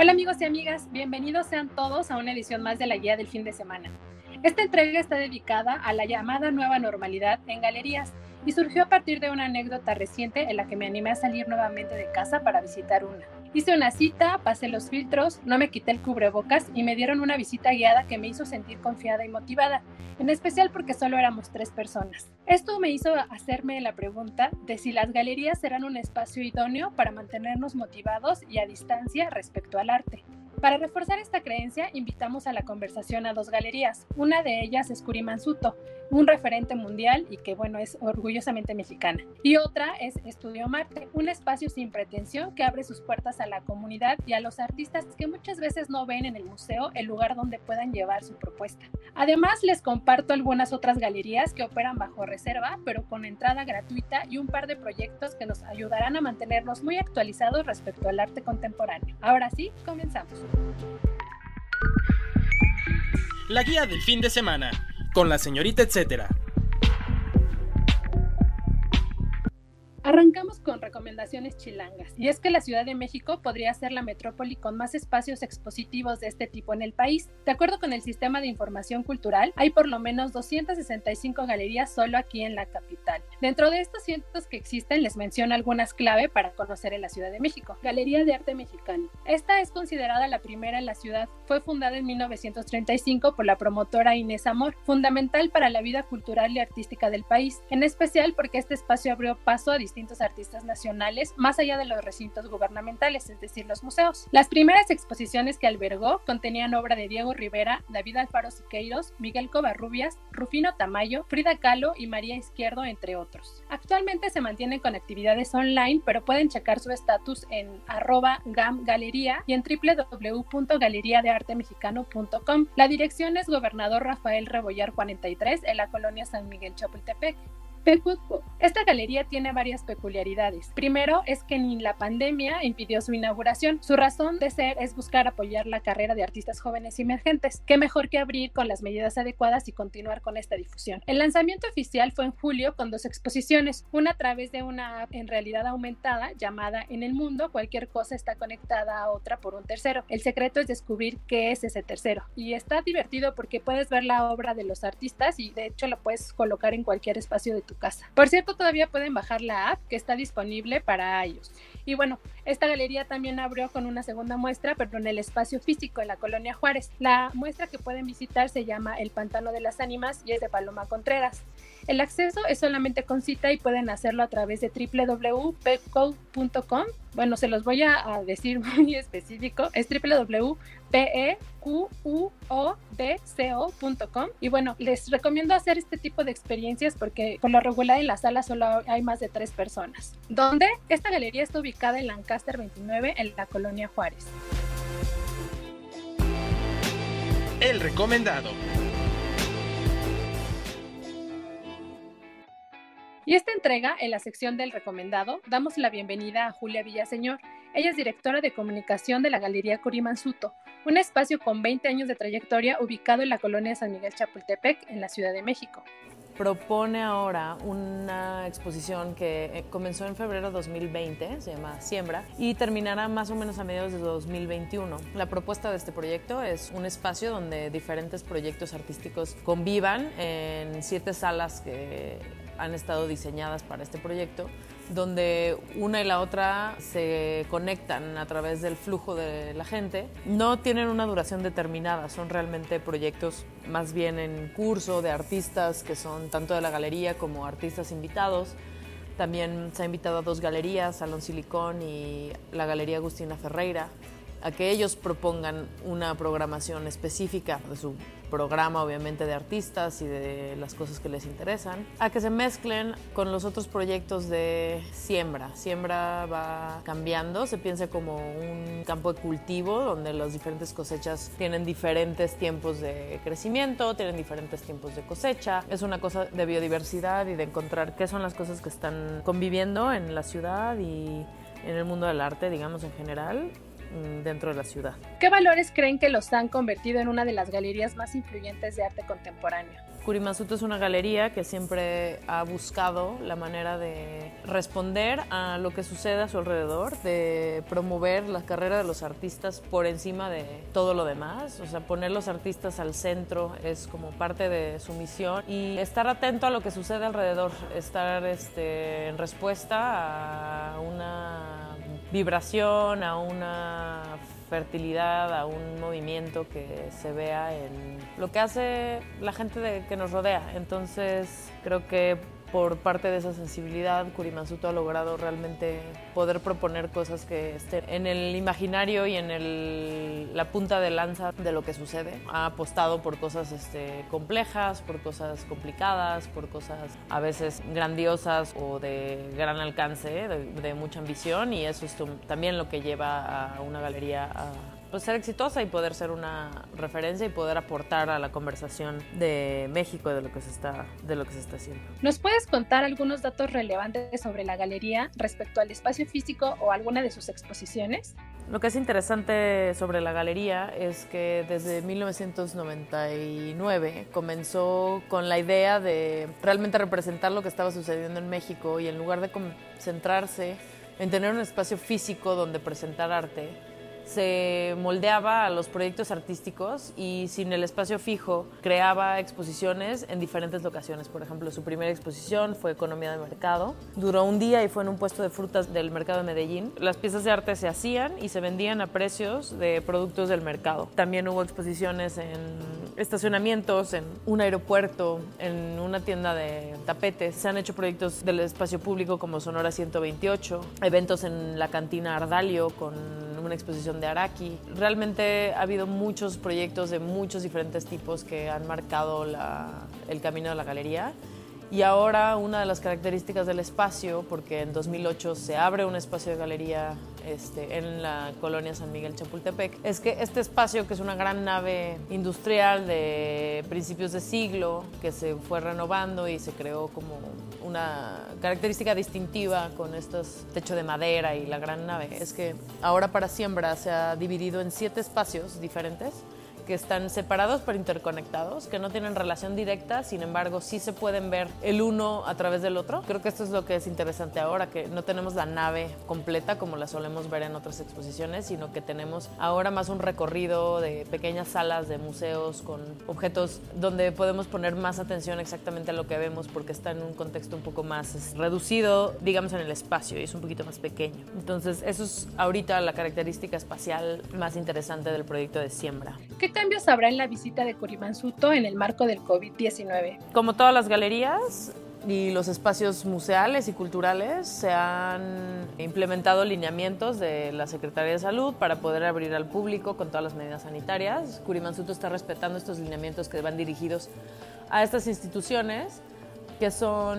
Hola amigos y amigas, bienvenidos sean todos a una edición más de la guía del fin de semana. Esta entrega está dedicada a la llamada nueva normalidad en galerías y surgió a partir de una anécdota reciente en la que me animé a salir nuevamente de casa para visitar una. Hice una cita, pasé los filtros, no me quité el cubrebocas y me dieron una visita guiada que me hizo sentir confiada y motivada, en especial porque solo éramos tres personas. Esto me hizo hacerme la pregunta de si las galerías serán un espacio idóneo para mantenernos motivados y a distancia respecto al arte. Para reforzar esta creencia, invitamos a la conversación a dos galerías. Una de ellas es Kurimansuto, un referente mundial y que, bueno, es orgullosamente mexicana. Y otra es Estudio Marte, un espacio sin pretensión que abre sus puertas a la comunidad y a los artistas que muchas veces no ven en el museo el lugar donde puedan llevar su propuesta. Además, les comparto algunas otras galerías que operan bajo reserva, pero con entrada gratuita y un par de proyectos que nos ayudarán a mantenernos muy actualizados respecto al arte contemporáneo. Ahora sí, comenzamos. La guía del fin de semana, con la señorita etcétera. Arrancamos con recomendaciones chilangas, y es que la Ciudad de México podría ser la metrópoli con más espacios expositivos de este tipo en el país. De acuerdo con el Sistema de Información Cultural, hay por lo menos 265 galerías solo aquí en la capital. Dentro de estos cientos que existen, les menciono algunas clave para conocer en la Ciudad de México. Galería de Arte Mexicano. Esta es considerada la primera en la ciudad. Fue fundada en 1935 por la promotora Inés Amor, fundamental para la vida cultural y artística del país, en especial porque este espacio abrió paso a distintos artistas nacionales más allá de los recintos gubernamentales, es decir, los museos. Las primeras exposiciones que albergó contenían obra de Diego Rivera, David Alfaro Siqueiros, Miguel Covarrubias, Rufino Tamayo, Frida Kahlo y María Izquierdo, entre otros. Actualmente se mantienen con actividades online, pero pueden checar su estatus en arroba gamgalería y en www.galeriadeartemexicano.com. La dirección es Gobernador Rafael Rebollar 43 en la colonia San Miguel Chapultepec. Pecutco. Esta galería tiene varias peculiaridades. Primero es que ni la pandemia impidió su inauguración. Su razón de ser es buscar apoyar la carrera de artistas jóvenes y emergentes. Qué mejor que abrir con las medidas adecuadas y continuar con esta difusión. El lanzamiento oficial fue en julio con dos exposiciones, una a través de una app en realidad aumentada llamada En el mundo cualquier cosa está conectada a otra por un tercero. El secreto es descubrir qué es ese tercero. Y está divertido porque puedes ver la obra de los artistas y de hecho lo puedes colocar en cualquier espacio de casa. Por cierto, todavía pueden bajar la app que está disponible para ellos. Y bueno, esta galería también abrió con una segunda muestra, pero en el espacio físico en la colonia Juárez. La muestra que pueden visitar se llama El Pantano de las Ánimas y es de Paloma Contreras. El acceso es solamente con cita y pueden hacerlo a través de www.peco.com. Bueno, se los voy a, decir muy específico. Es www.pequudco.com. Y bueno, les recomiendo hacer este tipo de experiencias porque por lo regular en la sala solo hay más de tres personas. ¿Dónde? Esta galería está ubicada en Lancaster 29 en la colonia Juárez. El recomendado. Y esta entrega, en la sección del recomendado, damos la bienvenida a Julia Villaseñor. Ella es directora de comunicación de la Galería Curimansuto, un espacio con 20 años de trayectoria ubicado en la colonia San Miguel Chapultepec, en la Ciudad de México. Propone ahora una exposición que eh, comenzó en febrero de 2020, se llama Siembra, y terminará más o menos a mediados de 2021. La propuesta de este proyecto es un espacio donde diferentes proyectos artísticos convivan en siete salas que han estado diseñadas para este proyecto, donde una y la otra se conectan a través del flujo de la gente. No tienen una duración determinada, son realmente proyectos más bien en curso de artistas que son tanto de la galería como artistas invitados. También se ha invitado a dos galerías, Salón Silicón y la Galería Agustina Ferreira. A que ellos propongan una programación específica de su programa obviamente de artistas y de las cosas que les interesan, a que se mezclen con los otros proyectos de siembra. Siembra va cambiando, se piensa como un campo de cultivo donde las diferentes cosechas tienen diferentes tiempos de crecimiento, tienen diferentes tiempos de cosecha. Es una cosa de biodiversidad y de encontrar qué son las cosas que están conviviendo en la ciudad y en el mundo del arte, digamos en general, dentro de la ciudad. ¿Qué valores creen que los han convertido en una de las galerías más influyentes de arte contemporáneo? Kurimazuto es una galería que siempre ha buscado la manera de responder a lo que sucede a su alrededor, de promover la carrera de los artistas por encima de todo lo demás, o sea, poner los artistas al centro es como parte de su misión y estar atento a lo que sucede alrededor, estar este, en respuesta a una vibración, a una fertilidad, a un movimiento que se vea en lo que hace la gente que nos rodea. Entonces creo que por parte de esa sensibilidad, Kurimansuto ha logrado realmente poder proponer cosas que estén en el imaginario y en el, la punta de lanza de lo que sucede. Ha apostado por cosas este, complejas, por cosas complicadas, por cosas a veces grandiosas o de gran alcance, de, de mucha ambición y eso es también lo que lleva a una galería a pues, ser exitosa y poder ser una referencia y poder aportar a la conversación de México de lo que se está de lo que se está haciendo. ¿Nos puedes contar algunos datos relevantes sobre la galería respecto al espacio físico o alguna de sus exposiciones? Lo que es interesante sobre la galería es que desde 1999 comenzó con la idea de realmente representar lo que estaba sucediendo en México y en lugar de concentrarse en tener un espacio físico donde presentar arte, se moldeaba a los proyectos artísticos y sin el espacio fijo creaba exposiciones en diferentes locaciones. Por ejemplo, su primera exposición fue Economía de Mercado. Duró un día y fue en un puesto de frutas del mercado de Medellín. Las piezas de arte se hacían y se vendían a precios de productos del mercado. También hubo exposiciones en estacionamientos, en un aeropuerto, en una tienda de tapetes. Se han hecho proyectos del espacio público como Sonora 128, eventos en la cantina Ardalio con una exposición de Araki. Realmente ha habido muchos proyectos de muchos diferentes tipos que han marcado el camino de la galería. Y ahora una de las características del espacio, porque en 2008 se abre un espacio de galería este, en la colonia San Miguel Chapultepec, es que este espacio, que es una gran nave industrial de principios de siglo, que se fue renovando y se creó como una característica distintiva con estos techo de madera y la gran nave, es que ahora para siembra se ha dividido en siete espacios diferentes que están separados pero interconectados, que no tienen relación directa, sin embargo sí se pueden ver el uno a través del otro. Creo que esto es lo que es interesante ahora, que no tenemos la nave completa como la solemos ver en otras exposiciones, sino que tenemos ahora más un recorrido de pequeñas salas de museos con objetos donde podemos poner más atención exactamente a lo que vemos porque está en un contexto un poco más reducido, digamos, en el espacio y es un poquito más pequeño. Entonces, eso es ahorita la característica espacial más interesante del proyecto de siembra. ¿Qué cambios habrá en la visita de Corimansuto en el marco del COVID-19? Como todas las galerías, y los espacios museales y culturales se han implementado lineamientos de la Secretaría de Salud para poder abrir al público con todas las medidas sanitarias. Curimansuto está respetando estos lineamientos que van dirigidos a estas instituciones que son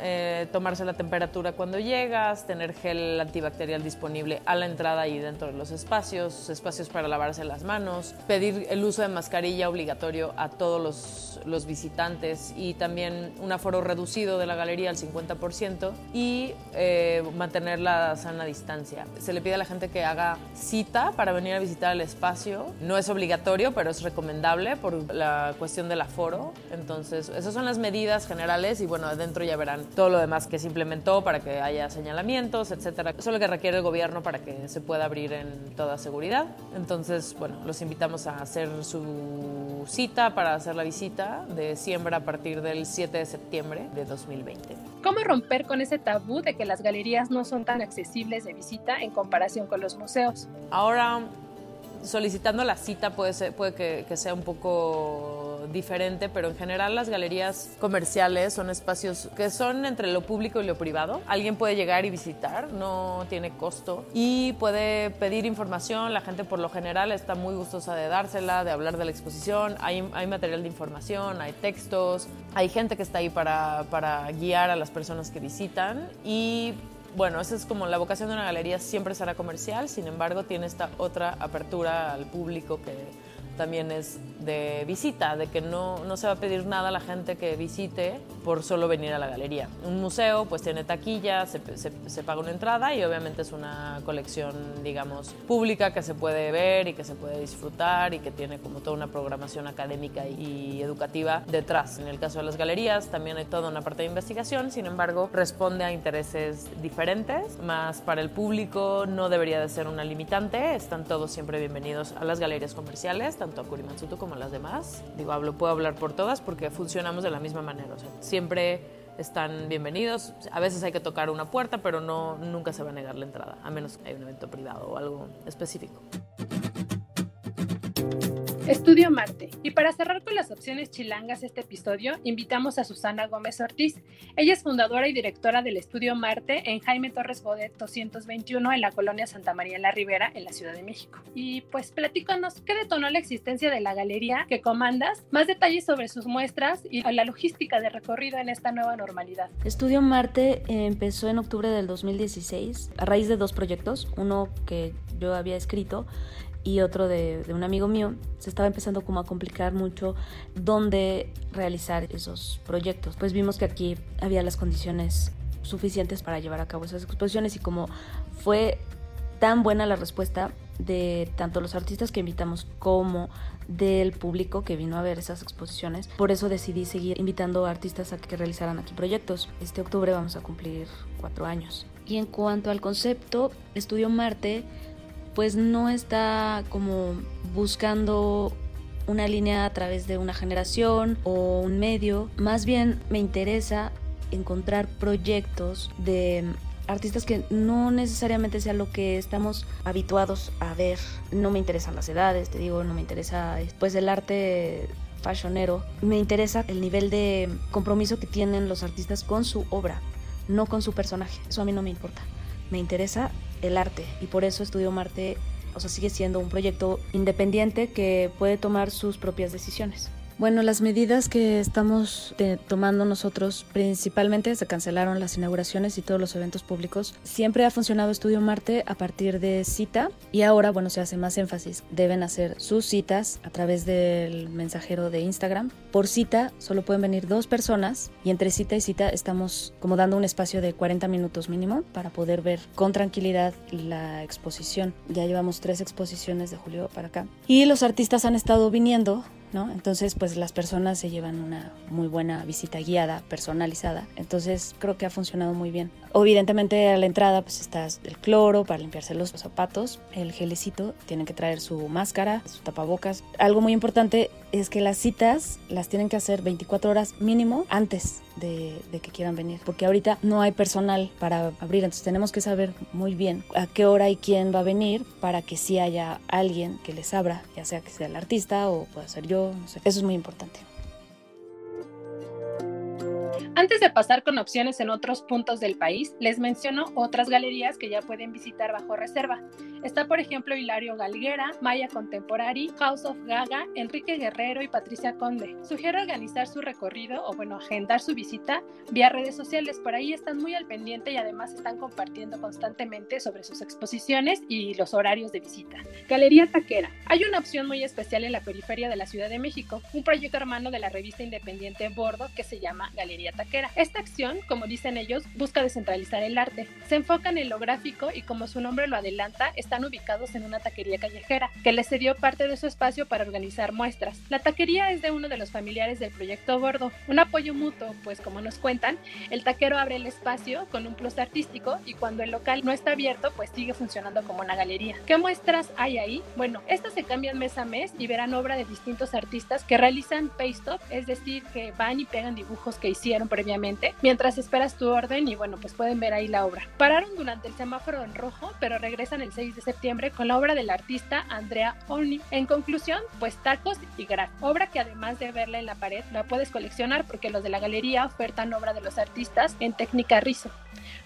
eh, tomarse la temperatura cuando llegas, tener gel antibacterial disponible a la entrada y dentro de los espacios, espacios para lavarse las manos, pedir el uso de mascarilla obligatorio a todos los, los visitantes y también un aforo reducido de la galería al 50% y eh, mantener la sana distancia. Se le pide a la gente que haga cita para venir a visitar el espacio. No es obligatorio, pero es recomendable por la cuestión del aforo. Entonces, esas son las medidas generales y bueno, adentro ya verán todo lo demás que se implementó para que haya señalamientos, etcétera. Eso es lo que requiere el gobierno para que se pueda abrir en toda seguridad. Entonces, bueno, los invitamos a hacer su cita para hacer la visita de siembra a partir del 7 de septiembre de 2020. ¿Cómo romper con ese tabú de que las galerías no son tan accesibles de visita en comparación con los museos? Ahora solicitando la cita puede, ser, puede que, que, sea un poco diferente, pero en general las galerías comerciales son espacios que son entre lo público y lo privado. Alguien puede llegar y visitar, no tiene costo y puede pedir información. La gente por lo general está muy gustosa de dársela, de hablar de la exposición. Hay, hay material de información, hay textos, hay gente que está ahí para, para guiar a las personas que visitan y bueno, esa es como la vocación de una galería, siempre será comercial, sin embargo tiene esta otra apertura al público que también es de visita, de que no, no se va a pedir nada a la gente que visite por solo venir a la galería. Un museo pues tiene taquilla, se, se, paga una entrada y obviamente es una colección, digamos, pública que se puede ver y que se puede disfrutar y que tiene como toda una programación académica y educativa detrás. En el caso de las galerías también hay toda una parte de investigación, sin embargo responde a intereses diferentes, más para el público no debería de ser una limitante, están todos siempre bienvenidos a las galerías comerciales, tanto a Kurimatsuto como las demás. Digo, hablo, puedo hablar por todas porque funcionamos de la misma manera. Siempre están bienvenidos. A veces hay que tocar una puerta, pero no, nunca se va a negar la entrada, a menos que haya un evento privado o algo específico. Estudio Marte. Y para cerrar con las opciones chilangas este episodio, invitamos a Susana Gómez Ortiz. Ella es fundadora y directora del Estudio Marte en Jaime Torres Bodet 221 en la colonia Santa María la Ribera, en la Ciudad de México. Y pues platícanos, ¿qué detonó la existencia de la galería que comandas? Más detalles sobre sus muestras y la logística de recorrido en esta nueva normalidad. Estudio Marte empezó en octubre del 2016 a raíz de dos proyectos, uno que yo había escrito y otro de, un amigo mío, se estaba empezando como a complicar mucho dónde realizar esos proyectos. Pues vimos que aquí había las condiciones suficientes para llevar a cabo esas exposiciones y como fue tan buena la respuesta de tanto los artistas que invitamos como del público que vino a ver esas exposiciones. Por eso decidí seguir invitando a artistas a que realizaran aquí proyectos. Este octubre vamos a cumplir cuatro años. Y en cuanto al concepto, Estudio Marte pues no está como buscando una línea a través de una generación o un medio. Más bien me interesa encontrar proyectos de artistas que no necesariamente sea lo que estamos habituados a ver. No me interesan las edades, te digo, no me interesa pues el arte fashionero. Me interesa el nivel de compromiso que tienen los artistas con su obra, no con su personaje. Eso a mí no me importa. Me interesa el arte y por eso Estudio Marte, o sea, sigue siendo un proyecto independiente que puede tomar sus propias decisiones. Bueno, las medidas que estamos tomando nosotros, principalmente se cancelaron las inauguraciones y todos los eventos públicos. Siempre ha funcionado Estudio Marte a partir de cita y ahora, bueno, se hace más énfasis. Deben hacer sus citas a través del mensajero de Instagram. Por cita solo pueden venir dos personas y entre cita y cita estamos como dando un espacio de 40 minutos mínimo para poder ver con tranquilidad la exposición. Ya llevamos tres exposiciones de julio para acá. Y los artistas han estado viniendo entonces, pues las personas se llevan una muy buena visita guiada, personalizada. Entonces, creo que ha funcionado muy bien. Evidentemente, a la entrada, pues está el cloro para limpiarse los zapatos, el gelecito, tienen que traer su máscara, su tapabocas. Algo muy importante es que las citas las tienen que hacer 24 horas mínimo antes de, que quieran venir, porque ahorita no hay personal para abrir, entonces tenemos que saber muy bien a qué hora y quién va a venir para que sí haya alguien que les abra, ya sea que sea el artista o pueda ser yo, no sé. Eso es muy importante. Antes de pasar con opciones en otros puntos del país, les menciono otras galerías que ya pueden visitar bajo reserva. Está, por ejemplo, Hilario Galguera, Maya Contemporary, House of Gaga, Enrique Guerrero y Patricia Conde. Sugiero organizar su recorrido o, bueno, agendar su visita vía redes sociales. Por ahí están muy al pendiente y además están compartiendo constantemente sobre sus exposiciones y los horarios de visita. Galería Taquera. Hay una opción muy especial en la periferia de la Ciudad de México, un proyecto hermano de la revista independiente Bordo que se llama Galería Taquera. Esta acción, como dicen ellos, busca descentralizar el arte. Se enfocan en lo gráfico y como su nombre lo adelanta, está están ubicados en una taquería callejera, que les cedió parte de su espacio para organizar muestras. La taquería es de uno de los familiares del proyecto Bordo, un apoyo mutuo, pues como nos cuentan, el taquero abre el espacio con un plus artístico y cuando el local no está abierto, pues sigue funcionando como una galería. ¿Qué muestras hay ahí? Bueno, estas se cambian mes a mes y verán obra de distintos artistas que realizan paste-up, es decir, que van y pegan dibujos que hicieron previamente mientras esperas tu orden y bueno, pues pueden ver ahí la obra. Pararon durante el semáforo en rojo, pero regresan el 6 de septiembre con la obra del artista Andrea Oni. En conclusión, pues tacos y gran obra que además de verla en la pared, la puedes coleccionar porque los de la galería ofertan obra de los artistas en técnica rizo.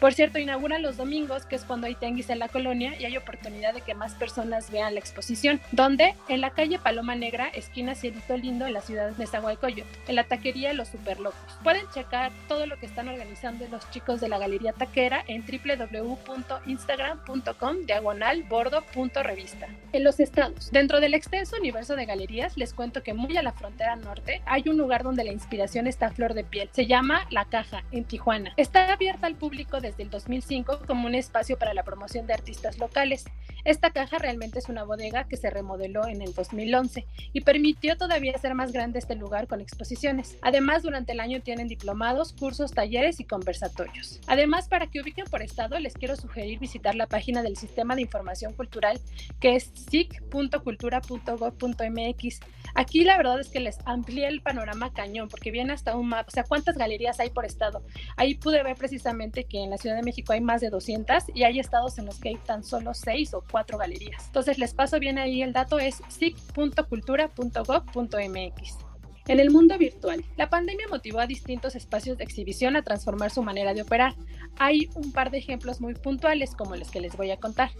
Por cierto, inauguran los domingos, que es cuando hay tenguis en la colonia y hay oportunidad de que más personas vean la exposición, donde en la calle Paloma Negra, esquina Cielito Lindo, en la ciudad de Nezahualcóyotl, en la taquería Los Superlocos. Pueden checar todo lo que están organizando los chicos de la Galería Taquera en www.instagram.com diagonal bordo.revista. En los estados, dentro del extenso universo de galerías, les cuento que muy a la frontera norte hay un lugar donde la inspiración está a flor de piel. Se llama La Caja, en Tijuana. Está abierta al público desde el 2005 como un espacio para la promoción de artistas locales. Esta caja realmente es una bodega que se remodeló en el 2011 y permitió todavía hacer más grande este lugar con exposiciones. Además, durante el año tienen diplomados, cursos, talleres y conversatorios. Además, para que ubiquen por estado, les quiero sugerir visitar la página del Sistema de Información Cultural que es sic.cultura.gov.mx. Aquí la verdad es que les amplié el panorama cañón porque viene hasta un mapa, o sea, cuántas galerías hay por estado. Ahí pude ver precisamente que en la Ciudad de México hay más de 200 y hay estados en los que hay tan solo 6 o cuatro galerías. Entonces les paso bien ahí el dato, es sic.cultura.gov.mx. En el mundo virtual, la pandemia motivó a distintos espacios de exhibición a transformar su manera de operar. Hay un par de ejemplos muy puntuales como los que les voy a contar.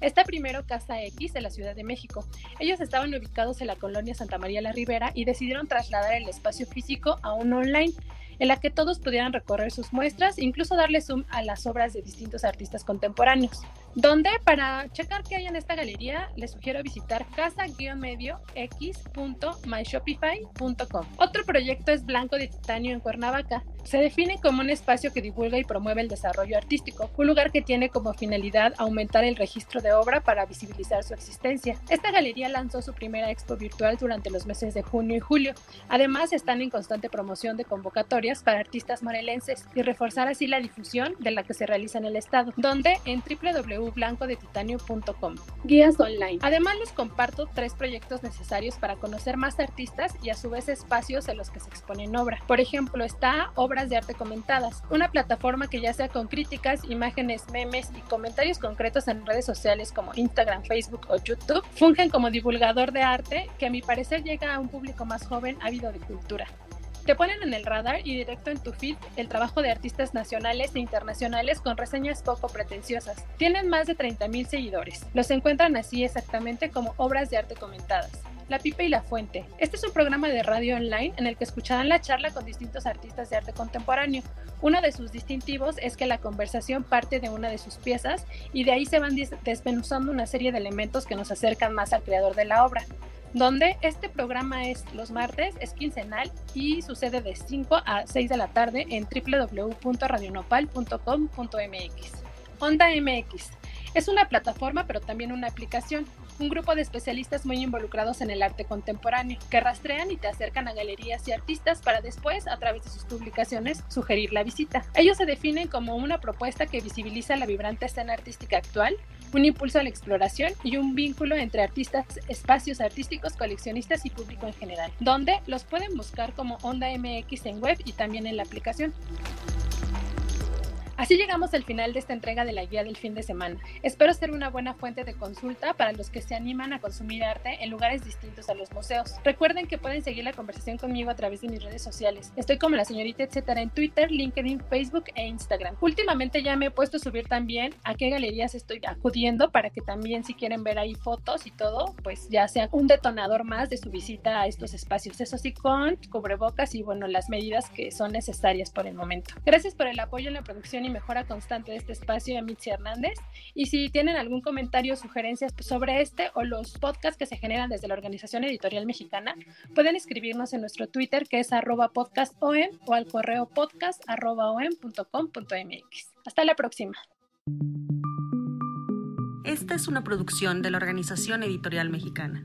Está primero Casa X de la Ciudad de México. Ellos estaban ubicados en la colonia Santa María la Ribera y decidieron trasladar el espacio físico a un online en la que todos pudieran recorrer sus muestras e incluso darle zoom a las obras de distintos artistas contemporáneos. Donde para checar qué hay en esta galería, les sugiero visitar casa-x.myshopify.com. Otro proyecto es Blanco de Titanio en Cuernavaca. Se define como un espacio que divulga y promueve el desarrollo artístico, un lugar que tiene como finalidad aumentar el registro de obra para visibilizar su existencia. Esta galería lanzó su primera expo virtual durante los meses de junio y julio. Además, están en constante promoción de convocatorias para artistas morelenses y reforzar así la difusión de la que se realiza en el estado, donde en www.blancodetitanio.com. Guías online. Además, les comparto tres proyectos necesarios para conocer más artistas y a su vez espacios en los que se exponen obra. Por ejemplo, está Obras de Arte Comentadas, una plataforma que ya sea con críticas, imágenes, memes y comentarios concretos en redes sociales como Instagram, Facebook o YouTube, fungen como divulgador de arte que a mi parecer llega a un público más joven ávido de cultura. Te ponen en el radar y directo en tu feed el trabajo de artistas nacionales e internacionales con reseñas poco pretenciosas. Tienen más de 30.000 seguidores. Los encuentran así exactamente como obras de arte comentadas. La Pipa y la Fuente. Este es un programa de radio online en el que escucharán la charla con distintos artistas de arte contemporáneo. Uno de sus distintivos es que la conversación parte de una de sus piezas y de ahí se van desmenuzando una serie de elementos que nos acercan más al creador de la obra donde este programa es los martes, es quincenal y sucede de 5 a 6 de la tarde en www.radionopal.com.mx. Onda MX es una plataforma pero también una aplicación un grupo de especialistas muy involucrados en el arte contemporáneo, que rastrean y te acercan a galerías y artistas para después, a través de sus publicaciones, sugerir la visita. Ellos se definen como una propuesta que visibiliza la vibrante escena artística actual, un impulso a la exploración y un vínculo entre artistas, espacios artísticos, coleccionistas y público en general, donde los pueden buscar como Onda MX en web y también en la aplicación. Así llegamos al final de esta entrega de la guía del fin de semana. Espero ser una buena fuente de consulta para los que se animan a consumir arte en lugares distintos a los museos. Recuerden que pueden seguir la conversación conmigo a través de mis redes sociales. Estoy como la señorita etcétera en Twitter, LinkedIn, Facebook e Instagram. Últimamente ya me he puesto a subir también a qué galerías estoy acudiendo para que también si quieren ver ahí fotos y todo, pues ya sea un detonador más de su visita a estos espacios. Eso sí, con cubrebocas y bueno, las medidas que son necesarias por el momento. Gracias por el apoyo en la producción y mejora constante de este espacio de Mitzi Hernández. Y si tienen algún comentario o sugerencias sobre este o los podcasts que se generan desde la Organización Editorial Mexicana, pueden escribirnos en nuestro Twitter que es arroba podcastom o al correo podcast Hasta la próxima. Esta es una producción de la Organización Editorial Mexicana.